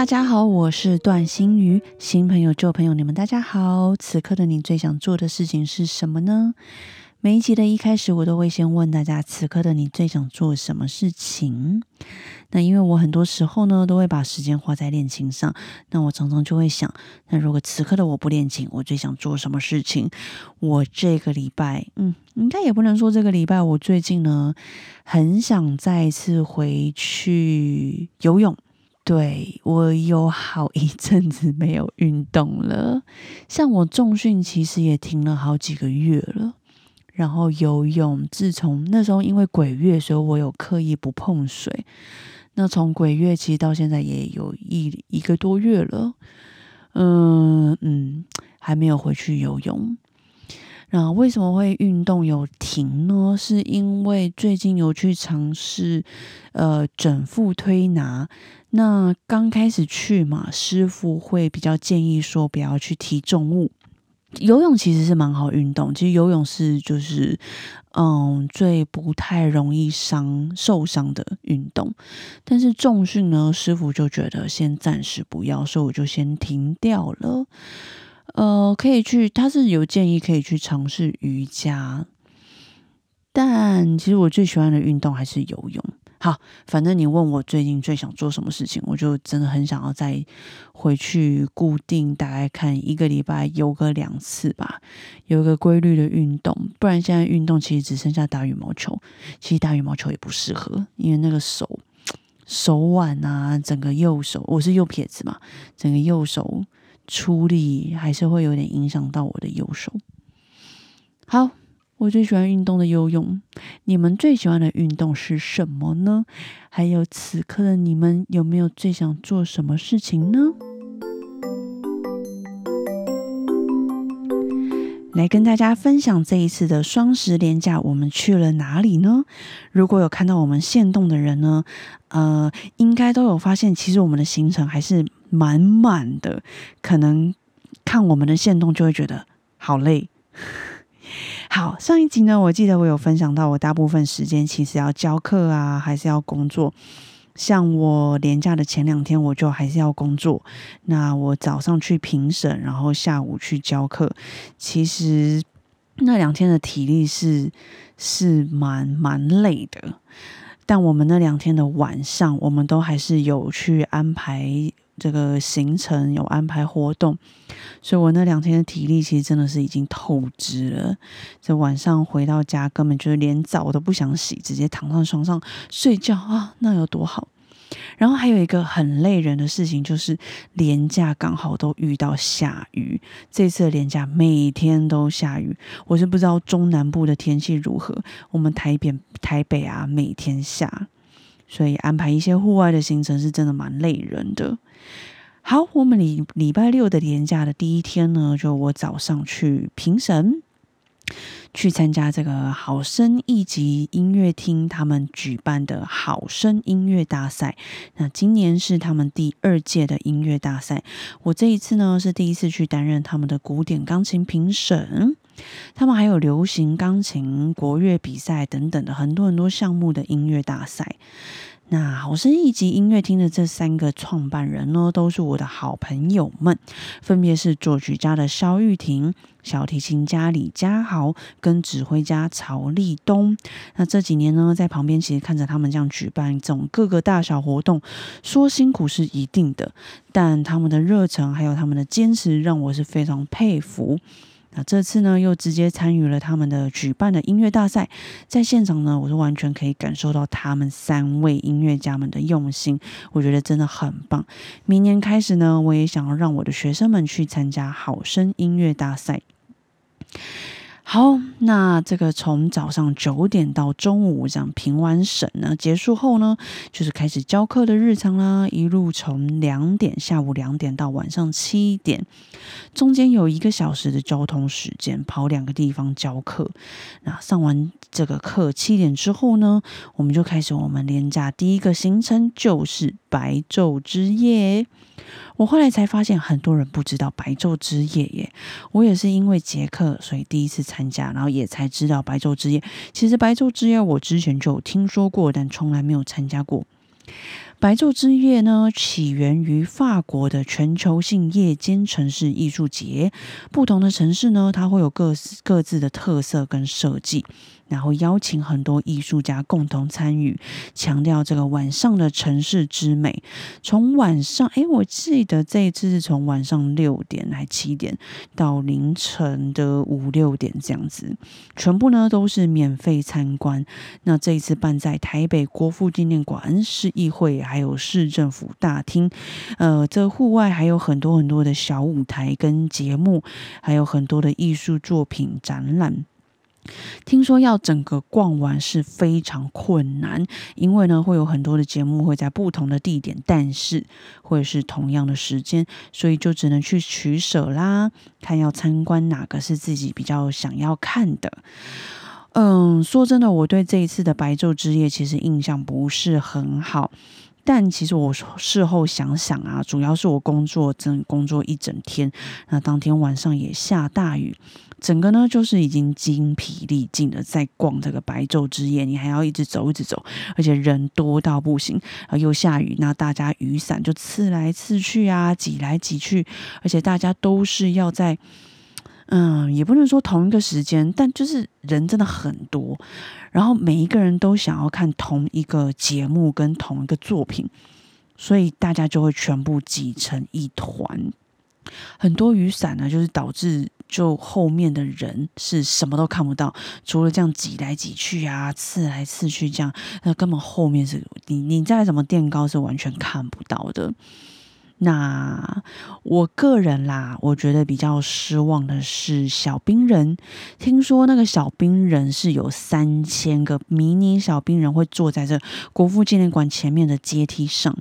大家好，我是段心瑜。新朋友、旧朋友，你们大家好。此刻的你最想做的事情是什么呢？每一集的一开始，我都会先问大家：此刻的你最想做什么事情？那因为我很多时候呢，都会把时间花在练琴上。那我常常就会想：那如果此刻的我不练琴，我最想做什么事情？我这个礼拜，嗯，应该也不能说这个礼拜。我最近呢，很想再次回去游泳。对我有好一阵子没有运动了，像我重训其实也停了好几个月了。然后游泳，自从那时候因为鬼月，所以我有刻意不碰水。那从鬼月其实到现在也有一一个多月了，嗯嗯，还没有回去游泳。那为什么会运动有停呢？是因为最近有去尝试呃整腹推拿。那刚开始去嘛，师傅会比较建议说不要去提重物。游泳其实是蛮好运动，其实游泳是就是嗯最不太容易伤受伤的运动。但是重训呢，师傅就觉得先暂时不要，所以我就先停掉了。呃，可以去，他是有建议可以去尝试瑜伽，但其实我最喜欢的运动还是游泳。好，反正你问我最近最想做什么事情，我就真的很想要再回去固定，大概看一个礼拜游个两次吧，有一个规律的运动。不然现在运动其实只剩下打羽毛球，其实打羽毛球也不适合，因为那个手手腕啊，整个右手，我是右撇子嘛，整个右手出力还是会有点影响到我的右手。好。我最喜欢运动的游泳，你们最喜欢的运动是什么呢？还有此刻的你们有没有最想做什么事情呢？来跟大家分享这一次的双十连假，我们去了哪里呢？如果有看到我们现动的人呢，呃，应该都有发现，其实我们的行程还是满满的。可能看我们的线动就会觉得好累。好，上一集呢，我记得我有分享到，我大部分时间其实要教课啊，还是要工作。像我年假的前两天，我就还是要工作。那我早上去评审，然后下午去教课。其实那两天的体力是是蛮蛮累的。但我们那两天的晚上，我们都还是有去安排。这个行程有安排活动，所以我那两天的体力其实真的是已经透支了。这晚上回到家，根本就是连澡都不想洗，直接躺上床上睡觉啊，那有多好？然后还有一个很累人的事情，就是连假刚好都遇到下雨。这次的连假每天都下雨，我是不知道中南部的天气如何。我们台北台北啊，每天下。所以安排一些户外的行程是真的蛮累人的。好，我们礼礼拜六的年假的第一天呢，就我早上去评审，去参加这个好声一级音乐厅他们举办的好声音乐大赛。那今年是他们第二届的音乐大赛，我这一次呢是第一次去担任他们的古典钢琴评审。他们还有流行钢琴、国乐比赛等等的很多很多项目的音乐大赛。那好声一级音乐厅的这三个创办人呢，都是我的好朋友们，分别是作曲家的肖玉婷、小提琴家李佳豪跟指挥家曹立东。那这几年呢，在旁边其实看着他们这样举办这种各个大小活动，说辛苦是一定的，但他们的热忱还有他们的坚持，让我是非常佩服。那这次呢，又直接参与了他们的举办的音乐大赛，在现场呢，我是完全可以感受到他们三位音乐家们的用心，我觉得真的很棒。明年开始呢，我也想要让我的学生们去参加好声音乐大赛。好，那这个从早上九点到中午这样评完审呢，结束后呢，就是开始教课的日常啦。一路从两点下午两点到晚上七点，中间有一个小时的交通时间，跑两个地方教课。那上完这个课七点之后呢，我们就开始我们连假第一个行程，就是白昼之夜。我后来才发现，很多人不知道白昼之夜耶。我也是因为杰克，所以第一次参加，然后也才知道白昼之夜。其实白昼之夜我之前就有听说过，但从来没有参加过。白昼之夜呢，起源于法国的全球性夜间城市艺术节。不同的城市呢，它会有各各自的特色跟设计。然后邀请很多艺术家共同参与，强调这个晚上的城市之美。从晚上，哎，我记得这一次是从晚上六点还七点到凌晨的五六点这样子，全部呢都是免费参观。那这一次办在台北国父纪念馆、市议会还有市政府大厅，呃，这户外还有很多很多的小舞台跟节目，还有很多的艺术作品展览。听说要整个逛完是非常困难，因为呢会有很多的节目会在不同的地点，但是会是同样的时间，所以就只能去取舍啦，看要参观哪个是自己比较想要看的。嗯，说真的，我对这一次的白昼之夜其实印象不是很好。但其实我事后想想啊，主要是我工作真工作一整天，那当天晚上也下大雨，整个呢就是已经精疲力尽的在逛这个白昼之夜，你还要一直走一直走，而且人多到不行，然后又下雨，那大家雨伞就刺来刺去啊，挤来挤去，而且大家都是要在。嗯，也不能说同一个时间，但就是人真的很多，然后每一个人都想要看同一个节目跟同一个作品，所以大家就会全部挤成一团。很多雨伞呢，就是导致就后面的人是什么都看不到，除了这样挤来挤去啊，刺来刺去这样，那根本后面是你你再怎么垫高是完全看不到的。那我个人啦，我觉得比较失望的是小冰人。听说那个小冰人是有三千个迷你小冰人会坐在这国父纪念馆前面的阶梯上。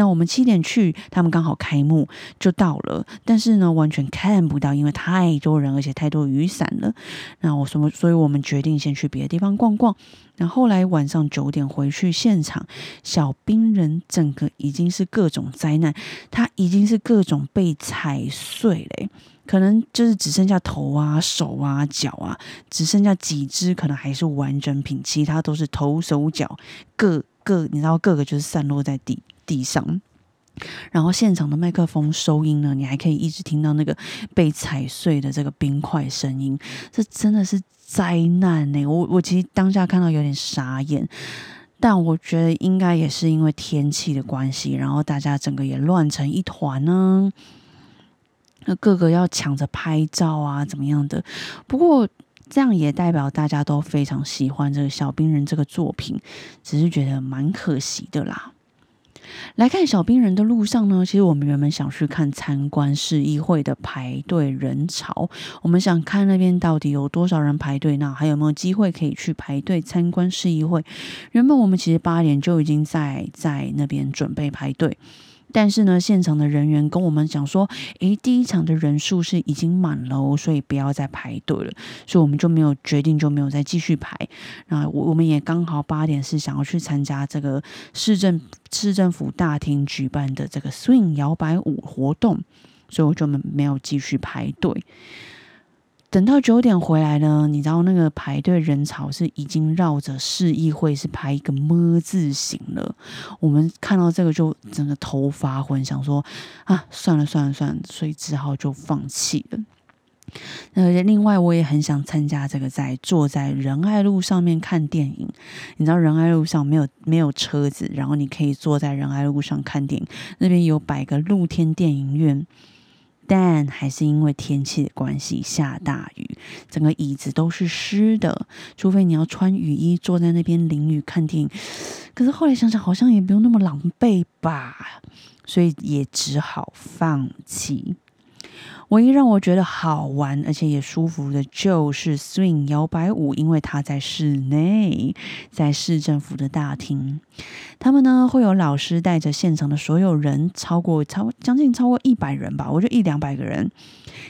那我们七点去，他们刚好开幕就到了，但是呢，完全看不到，因为太多人，而且太多雨伞了。那我什么？所以我们决定先去别的地方逛逛。那后来晚上九点回去现场，小冰人整个已经是各种灾难，他已经是各种被踩碎嘞，可能就是只剩下头啊、手啊、脚啊，只剩下几只可能还是完整品，其他都是头、手脚各各，你知道各个就是散落在地。地上，然后现场的麦克风收音呢，你还可以一直听到那个被踩碎的这个冰块声音，这真的是灾难呢！我我其实当下看到有点傻眼，但我觉得应该也是因为天气的关系，然后大家整个也乱成一团呢。那个个要抢着拍照啊，怎么样的？不过这样也代表大家都非常喜欢这个小冰人这个作品，只是觉得蛮可惜的啦。来看小兵人的路上呢，其实我们原本想去看参观市议会的排队人潮，我们想看那边到底有多少人排队，那还有没有机会可以去排队参观市议会？原本我们其实八点就已经在在那边准备排队。但是呢，现场的人员跟我们讲说，诶，第一场的人数是已经满了，所以不要再排队了，所以我们就没有决定，就没有再继续排。那我我们也刚好八点是想要去参加这个市政市政府大厅举办的这个 swing 摇摆舞活动，所以我就没没有继续排队。等到九点回来呢，你知道那个排队人潮是已经绕着市议会是排一个么字形了。我们看到这个就整个头发昏，想说啊，算了算了算了，所以只好就放弃了。呃，另外我也很想参加这个在坐在仁爱路上面看电影。你知道仁爱路上没有没有车子，然后你可以坐在仁爱路上看电影，那边有摆个露天电影院。但还是因为天气的关系，下大雨，整个椅子都是湿的。除非你要穿雨衣坐在那边淋雨看电影，可是后来想想，好像也不用那么狼狈吧，所以也只好放弃。唯一让我觉得好玩而且也舒服的就是 swing 摇摆舞，因为它在室内，在市政府的大厅。他们呢会有老师带着现场的所有人，超过超将近超过一百人吧，我觉得一两百个人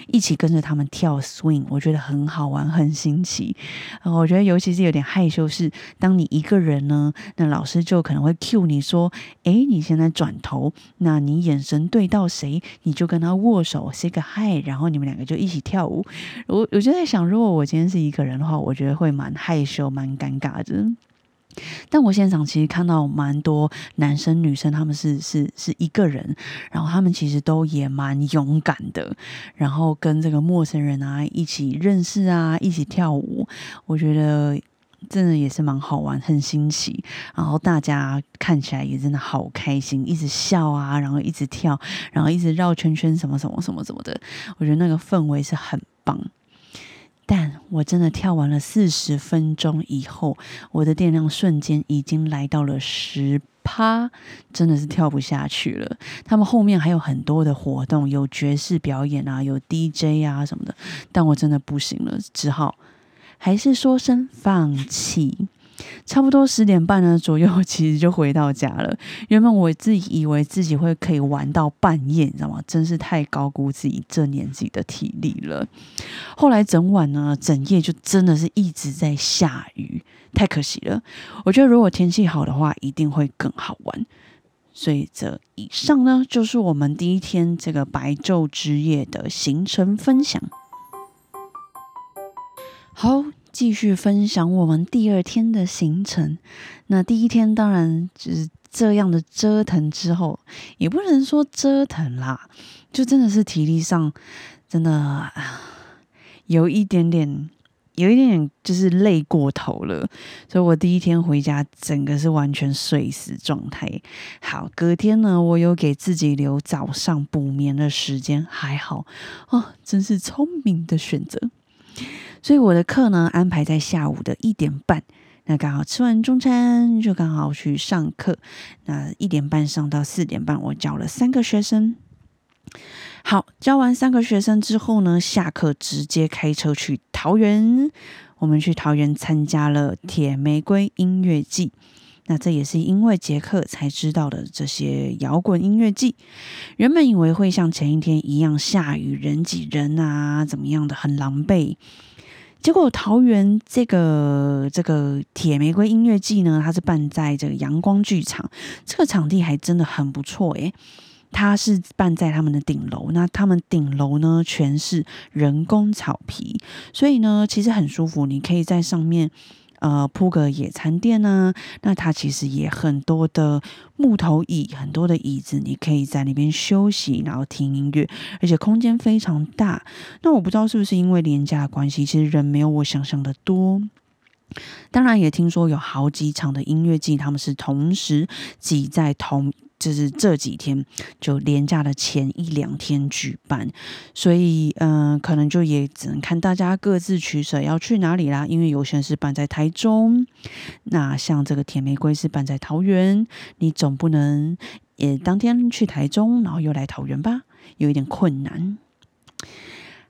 一起跟着他们跳 swing，我觉得很好玩，很新奇。我觉得尤其是有点害羞，是当你一个人呢，那老师就可能会 cue 你说：“诶，你现在转头，那你眼神对到谁，你就跟他握手，say 个 hi，然后你们两个就一起跳舞。”我我就在想，如果我今天是一个人的话，我觉得会蛮害羞、蛮尴尬的。但我现场其实看到蛮多男生女生，他们是是是一个人，然后他们其实都也蛮勇敢的，然后跟这个陌生人啊一起认识啊，一起跳舞，我觉得真的也是蛮好玩，很新奇。然后大家看起来也真的好开心，一直笑啊，然后一直跳，然后一直绕圈圈，什么什么什么什么的，我觉得那个氛围是很棒。但我真的跳完了四十分钟以后，我的电量瞬间已经来到了十趴，真的是跳不下去了。他们后面还有很多的活动，有爵士表演啊，有 DJ 啊什么的，但我真的不行了，只好还是说声放弃。差不多十点半呢左右，其实就回到家了。原本我自己以为自己会可以玩到半夜，你知道吗？真是太高估自己这年纪的体力了。后来整晚呢，整夜就真的是一直在下雨，太可惜了。我觉得如果天气好的话，一定会更好玩。所以这以上呢，就是我们第一天这个白昼之夜的行程分享。好。继续分享我们第二天的行程。那第一天当然就是这样的折腾之后，也不能说折腾啦，就真的是体力上真的有一点点，有一点点就是累过头了。所以我第一天回家，整个是完全睡死状态。好，隔天呢，我有给自己留早上补眠的时间，还好哦，真是聪明的选择。所以我的课呢安排在下午的一点半，那刚好吃完中餐就刚好去上课。那一点半上到四点半，我教了三个学生。好，教完三个学生之后呢，下课直接开车去桃园。我们去桃园参加了铁玫瑰音乐季。那这也是因为杰克才知道的这些摇滚音乐季。原本以为会像前一天一样下雨、人挤人啊，怎么样的很狼狈。结果桃园这个这个铁玫瑰音乐季呢，它是办在这个阳光剧场，这个场地还真的很不错诶。它是办在他们的顶楼，那他们顶楼呢全是人工草皮，所以呢其实很舒服，你可以在上面。呃，铺个野餐垫呢，那它其实也很多的木头椅，很多的椅子，你可以在那边休息，然后听音乐，而且空间非常大。那我不知道是不是因为廉价的关系，其实人没有我想象的多。当然，也听说有好几场的音乐季，他们是同时挤在同。就是这几天就连假的前一两天举办，所以嗯，可能就也只能看大家各自取舍要去哪里啦。因为有些人是办在台中，那像这个甜玫瑰是办在桃园，你总不能也当天去台中，然后又来桃园吧，有一点困难。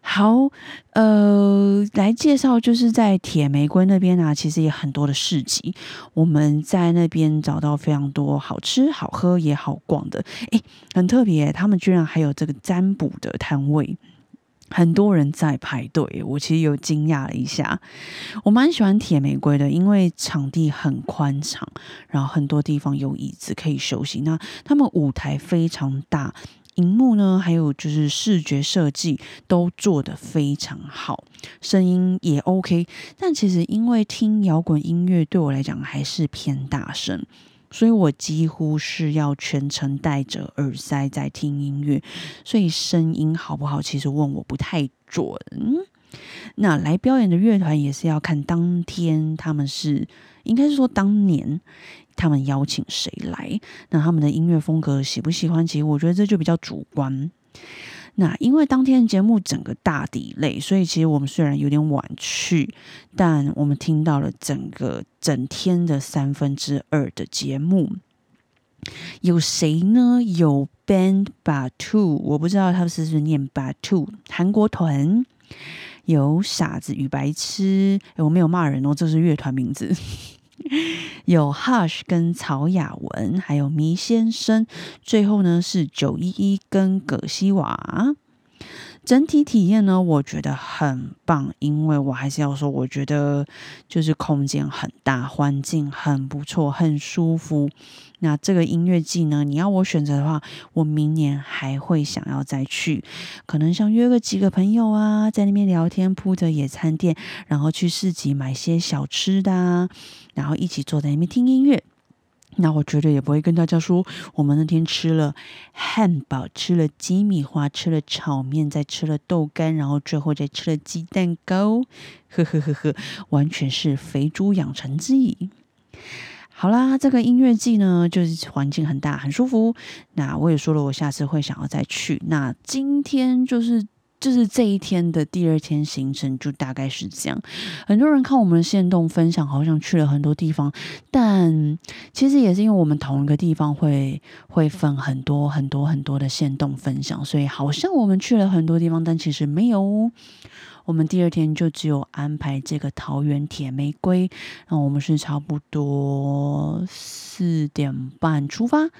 好，呃，来介绍就是在铁玫瑰那边啊，其实也很多的市集，我们在那边找到非常多好吃、好喝也好逛的，诶，很特别，他们居然还有这个占卜的摊位，很多人在排队，我其实有惊讶了一下。我蛮喜欢铁玫瑰的，因为场地很宽敞，然后很多地方有椅子可以休息，那他们舞台非常大。荧幕呢，还有就是视觉设计都做得非常好，声音也 OK。但其实因为听摇滚音乐对我来讲还是偏大声，所以我几乎是要全程戴着耳塞在听音乐，所以声音好不好，其实问我不太准。那来表演的乐团也是要看当天他们是，应该是说当年。他们邀请谁来？那他们的音乐风格喜不喜欢？其实我觉得这就比较主观。那因为当天的节目整个大底类，所以其实我们虽然有点晚去，但我们听到了整个整天的三分之二的节目。有谁呢？有 Band Batu，我不知道他们是不是念 Batu，韩国团。有傻子与白痴，我没有骂人哦，这是乐团名字。有 Hush 跟曹雅文，还有迷先生。最后呢是九一一跟葛西瓦。整体体验呢，我觉得很棒，因为我还是要说，我觉得就是空间很大，环境很不错，很舒服。那这个音乐季呢，你要我选择的话，我明年还会想要再去，可能想约个几个朋友啊，在那边聊天，铺着野餐垫，然后去市集买些小吃的，然后一起坐在那边听音乐。那我绝对也不会跟大家说，我们那天吃了汉堡，吃了鸡米花，吃了炒面，再吃了豆干，然后最后再吃了鸡蛋糕，呵呵呵呵，完全是肥猪养成记。好啦，这个音乐季呢，就是环境很大，很舒服。那我也说了，我下次会想要再去。那今天就是。就是这一天的第二天行程就大概是这样。很多人看我们的线动分享，好像去了很多地方，但其实也是因为我们同一个地方会会分很多很多很多的线动分享，所以好像我们去了很多地方，但其实没有。我们第二天就只有安排这个桃园铁玫瑰，然后我们是差不多四点半出发。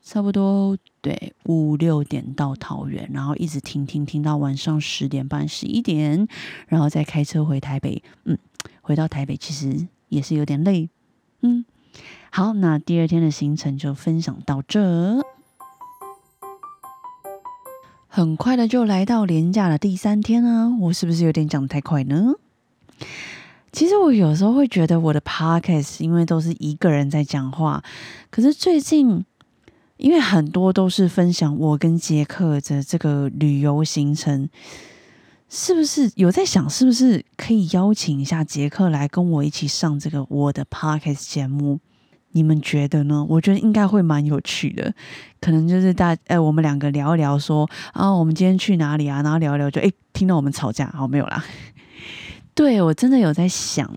差不多对五六点到桃园，然后一直停停停到晚上十点半十一点，然后再开车回台北。嗯，回到台北其实也是有点累。嗯，好，那第二天的行程就分享到这。很快的就来到连假的第三天啊，我是不是有点讲太快呢？其实我有时候会觉得我的 podcast 因为都是一个人在讲话，可是最近。因为很多都是分享我跟杰克的这个旅游行程，是不是有在想，是不是可以邀请一下杰克来跟我一起上这个我的 podcast 节目？你们觉得呢？我觉得应该会蛮有趣的，可能就是大哎，我们两个聊一聊，说啊，我们今天去哪里啊？然后聊一聊，就哎，听到我们吵架，好没有啦？对我真的有在想。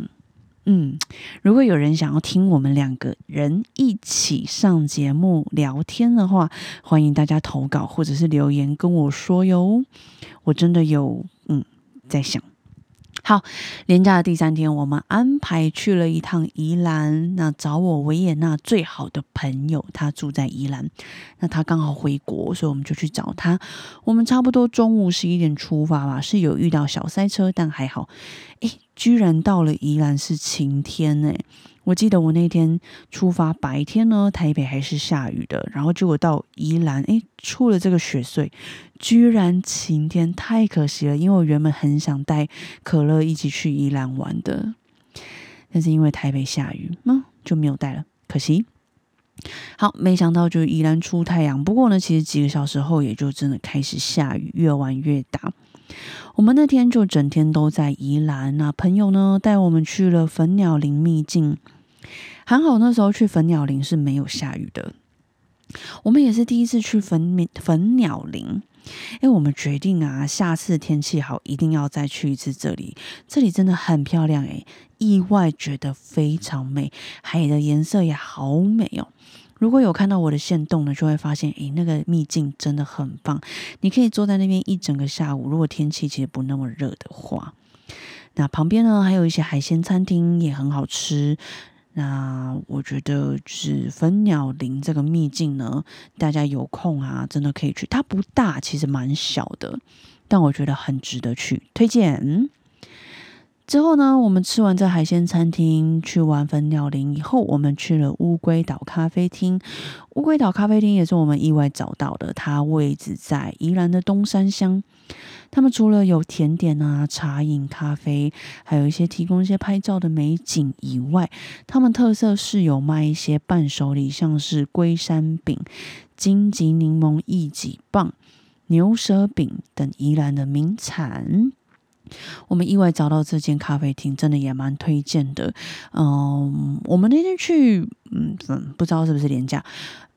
嗯，如果有人想要听我们两个人一起上节目聊天的话，欢迎大家投稿或者是留言跟我说哟。我真的有嗯在想。好，连假的第三天，我们安排去了一趟宜兰，那找我维也纳最好的朋友，他住在宜兰，那他刚好回国，所以我们就去找他。我们差不多中午十一点出发吧，是有遇到小塞车，但还好，诶，居然到了宜兰是晴天诶。我记得我那天出发白天呢，台北还是下雨的，然后结果到宜兰，诶，出了这个雪穗，居然晴天，太可惜了。因为我原本很想带可乐一起去宜兰玩的，但是因为台北下雨，嗯，就没有带了，可惜。好，没想到就宜兰出太阳，不过呢，其实几个小时后也就真的开始下雨，越玩越大。我们那天就整天都在宜兰，那朋友呢带我们去了粉鸟林秘境，还好那时候去粉鸟林是没有下雨的。我们也是第一次去粉粉鸟林，哎，我们决定啊，下次天气好一定要再去一次这里，这里真的很漂亮诶，意外觉得非常美，海的颜色也好美哦。如果有看到我的线动呢，就会发现，诶，那个秘境真的很棒。你可以坐在那边一整个下午，如果天气其实不那么热的话。那旁边呢，还有一些海鲜餐厅也很好吃。那我觉得是粉鸟林这个秘境呢，大家有空啊，真的可以去。它不大，其实蛮小的，但我觉得很值得去，推荐。嗯之后呢，我们吃完在海鲜餐厅，去完粉鸟林以后，我们去了乌龟岛咖啡厅。乌龟岛咖啡厅也是我们意外找到的，它位置在宜兰的东山乡。他们除了有甜点啊、茶饮、咖啡，还有一些提供一些拍照的美景以外，他们特色是有卖一些伴手礼，像是龟山饼、金桔柠檬一几棒、牛舌饼等宜兰的名产。我们意外找到这间咖啡厅，真的也蛮推荐的。嗯，我们那天去，嗯，不知道是不是廉价。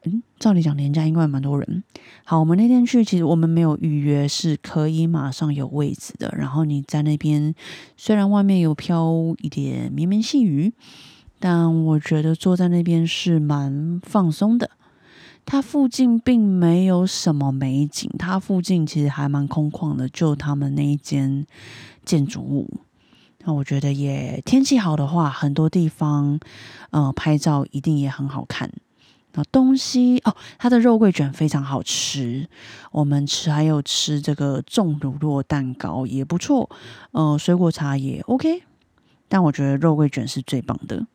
嗯，照理讲廉价应该蛮多人。好，我们那天去，其实我们没有预约，是可以马上有位置的。然后你在那边，虽然外面有飘一点绵绵细雨，但我觉得坐在那边是蛮放松的。它附近并没有什么美景，它附近其实还蛮空旷的，就他们那一间建筑物。那我觉得也天气好的话，很多地方呃拍照一定也很好看。那东西哦，它的肉桂卷非常好吃，我们吃还有吃这个重乳酪蛋糕也不错，呃，水果茶也 OK，但我觉得肉桂卷是最棒的。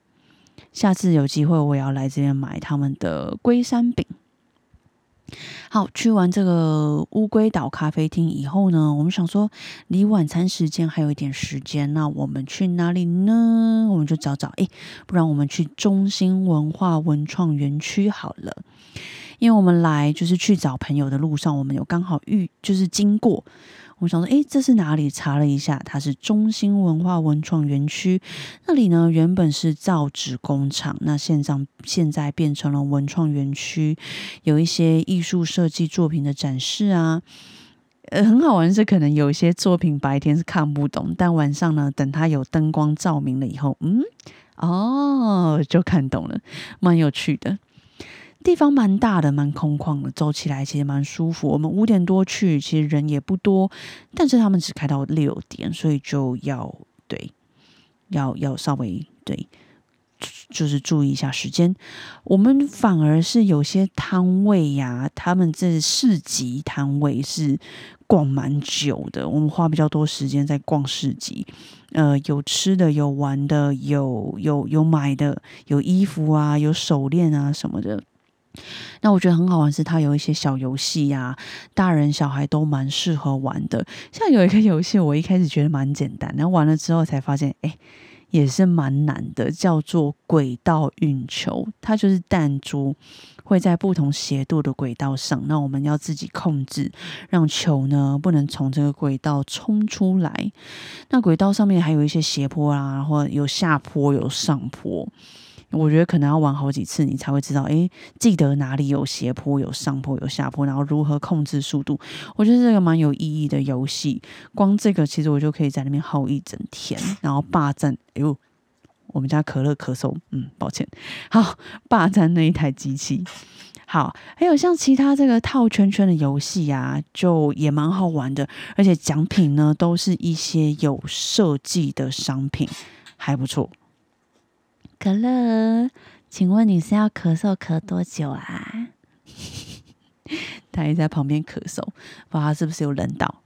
下次有机会我也要来这边买他们的龟山饼。好，去完这个乌龟岛咖啡厅以后呢，我们想说离晚餐时间还有一点时间，那我们去哪里呢？我们就找找，哎，不然我们去中心文化文创园区好了。因为我们来就是去找朋友的路上，我们有刚好遇就是经过。我想说，哎，这是哪里？查了一下，它是中心文化文创园区。那里呢，原本是造纸工厂，那现在现在变成了文创园区，有一些艺术设计作品的展示啊。呃，很好玩是，可能有一些作品白天是看不懂，但晚上呢，等它有灯光照明了以后，嗯，哦，就看懂了，蛮有趣的。地方蛮大的，蛮空旷的，走起来其实蛮舒服。我们五点多去，其实人也不多，但是他们只开到六点，所以就要对，要要稍微对，就是注意一下时间。我们反而是有些摊位呀，他们这市集摊位是逛蛮久的，我们花比较多时间在逛市集。呃，有吃的，有玩的，有有有买的，有衣服啊，有手链啊什么的。那我觉得很好玩，是它有一些小游戏呀，大人小孩都蛮适合玩的。像有一个游戏，我一开始觉得蛮简单，然后玩了之后才发现，哎，也是蛮难的，叫做轨道运球。它就是弹珠会在不同斜度的轨道上，那我们要自己控制，让球呢不能从这个轨道冲出来。那轨道上面还有一些斜坡啊，然后有下坡，有上坡。我觉得可能要玩好几次，你才会知道，哎，记得哪里有斜坡、有上坡、有下坡，然后如何控制速度。我觉得这个蛮有意义的游戏。光这个，其实我就可以在那边耗一整天，然后霸占。哎呦，我们家可乐咳嗽，嗯，抱歉。好，霸占那一台机器。好，还有像其他这个套圈圈的游戏啊，就也蛮好玩的，而且奖品呢都是一些有设计的商品，还不错。可乐，请问你是要咳嗽咳多久啊？他也在旁边咳嗽，不知道他是不是有冷到。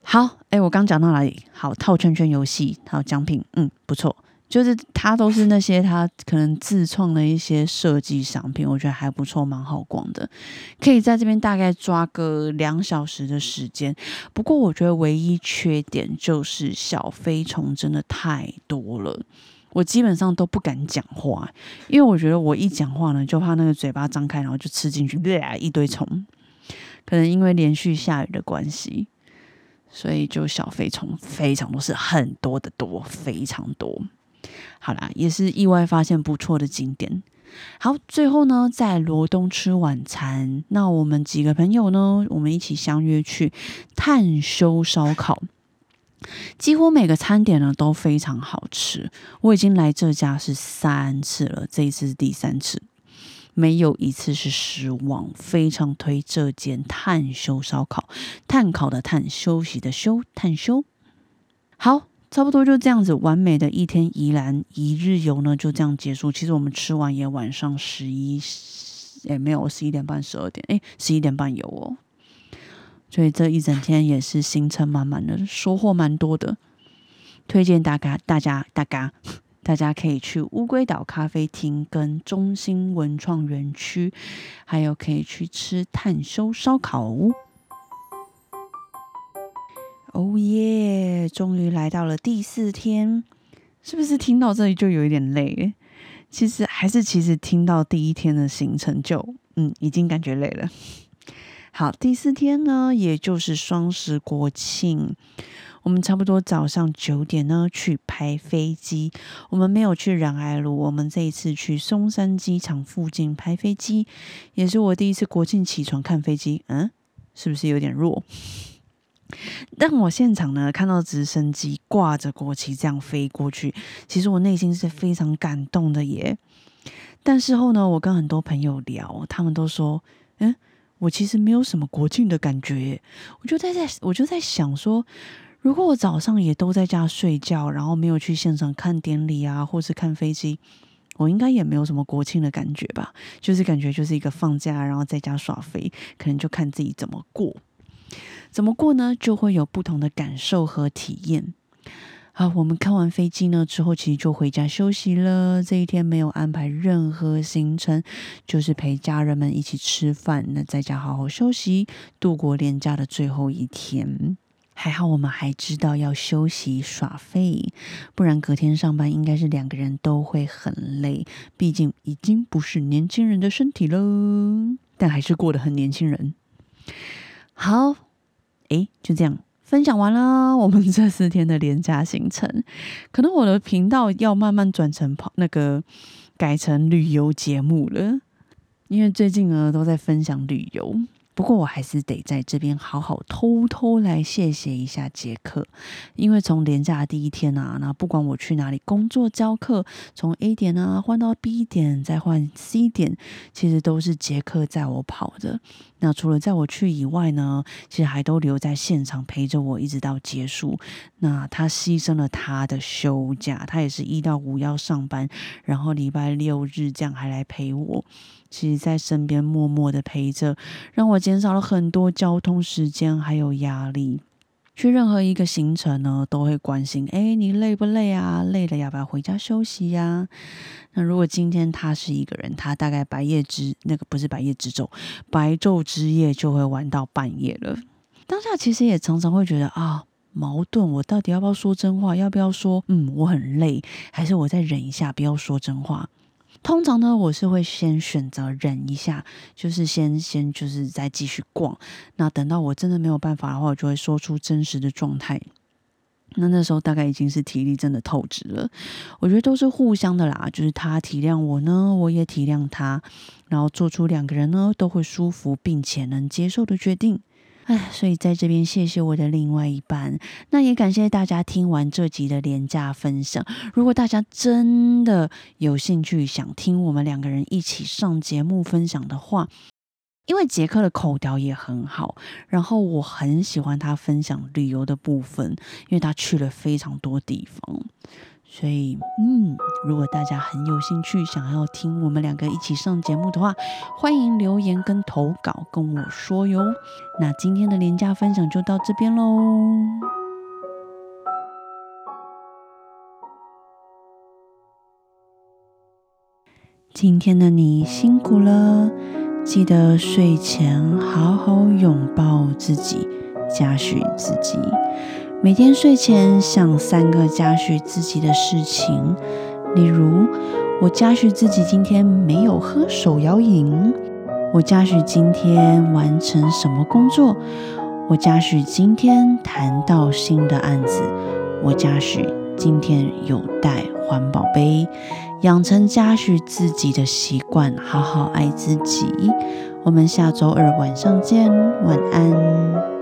好，哎，我刚讲到哪里？好，套圈圈游戏，还有奖品，嗯，不错，就是他都是那些他可能自创的一些设计商品，我觉得还不错，蛮好逛的，可以在这边大概抓个两小时的时间。不过我觉得唯一缺点就是小飞虫真的太多了。我基本上都不敢讲话，因为我觉得我一讲话呢，就怕那个嘴巴张开，然后就吃进去，一堆虫。可能因为连续下雨的关系，所以就小飞虫非常多，是很多的多，非常多。好啦，也是意外发现不错的景点。好，最后呢，在罗东吃晚餐。那我们几个朋友呢，我们一起相约去探修烧烤。几乎每个餐点呢都非常好吃，我已经来这家是三次了，这一次是第三次，没有一次是失望，非常推这间炭修烧烤，炭烤的炭，休息的休，炭修。好，差不多就这样子，完美的一天宜兰一日游呢就这样结束。其实我们吃完也晚上十一，也没有十一点半十二点，哎，十一点半有哦。所以这一整天也是行程满满的，收获蛮多的。推荐大家，大家，大家，大家可以去乌龟岛咖啡厅跟中心文创园区，还有可以去吃炭修烧烤。哦耶！终于来到了第四天，是不是听到这里就有一点累？其实还是，其实听到第一天的行程就，嗯，已经感觉累了。好，第四天呢，也就是双十国庆，我们差不多早上九点呢去拍飞机。我们没有去仁爱路，我们这一次去松山机场附近拍飞机，也是我第一次国庆起床看飞机。嗯，是不是有点弱？但我现场呢看到直升机挂着国旗这样飞过去，其实我内心是非常感动的耶。但事后呢，我跟很多朋友聊，他们都说，嗯，我其实没有什么国庆的感觉。我就在在，我就在想说，如果我早上也都在家睡觉，然后没有去现场看典礼啊，或是看飞机，我应该也没有什么国庆的感觉吧？就是感觉就是一个放假，然后在家耍飞，可能就看自己怎么过。怎么过呢？就会有不同的感受和体验。好，我们看完飞机呢之后，其实就回家休息了。这一天没有安排任何行程，就是陪家人们一起吃饭，那在家好好休息，度过连假的最后一天。还好我们还知道要休息耍废，不然隔天上班应该是两个人都会很累。毕竟已经不是年轻人的身体了，但还是过得很年轻人。好，诶，就这样。分享完了，我们这四天的连假行程，可能我的频道要慢慢转成跑那个改成旅游节目了，因为最近呢都在分享旅游。不过我还是得在这边好好偷偷来谢谢一下杰克，因为从连假第一天啊，那不管我去哪里工作教课，从 A 点啊换到 B 点，再换 C 点，其实都是杰克载我跑的。那除了载我去以外呢，其实还都留在现场陪着我一直到结束。那他牺牲了他的休假，他也是一到五要上班，然后礼拜六日这样还来陪我。其实，在身边默默的陪着，让我减少了很多交通时间还有压力。去任何一个行程呢，都会关心：哎，你累不累啊？累了要不要回家休息呀？那如果今天他是一个人，他大概白夜之那个不是白夜之昼，白昼之夜就会玩到半夜了。当下其实也常常会觉得啊，矛盾。我到底要不要说真话？要不要说嗯我很累？还是我再忍一下，不要说真话？通常呢，我是会先选择忍一下，就是先先就是再继续逛。那等到我真的没有办法的话，我就会说出真实的状态。那那时候大概已经是体力真的透支了。我觉得都是互相的啦，就是他体谅我呢，我也体谅他，然后做出两个人呢都会舒服并且能接受的决定。哎，所以在这边谢谢我的另外一半，那也感谢大家听完这集的廉价分享。如果大家真的有兴趣想听我们两个人一起上节目分享的话，因为杰克的口条也很好，然后我很喜欢他分享旅游的部分，因为他去了非常多地方。所以，嗯，如果大家很有兴趣，想要听我们两个一起上节目的话，欢迎留言跟投稿跟我说哟。那今天的廉价分享就到这边喽。今天的你辛苦了，记得睡前好好拥抱自己，嘉许自己。每天睡前想三个嘉许自己的事情，例如我嘉许自己今天没有喝手摇饮，我嘉许今天完成什么工作，我嘉许今天谈到新的案子，我嘉许今天有带环保杯，养成嘉许自己的习惯，好好爱自己。我们下周二晚上见，晚安。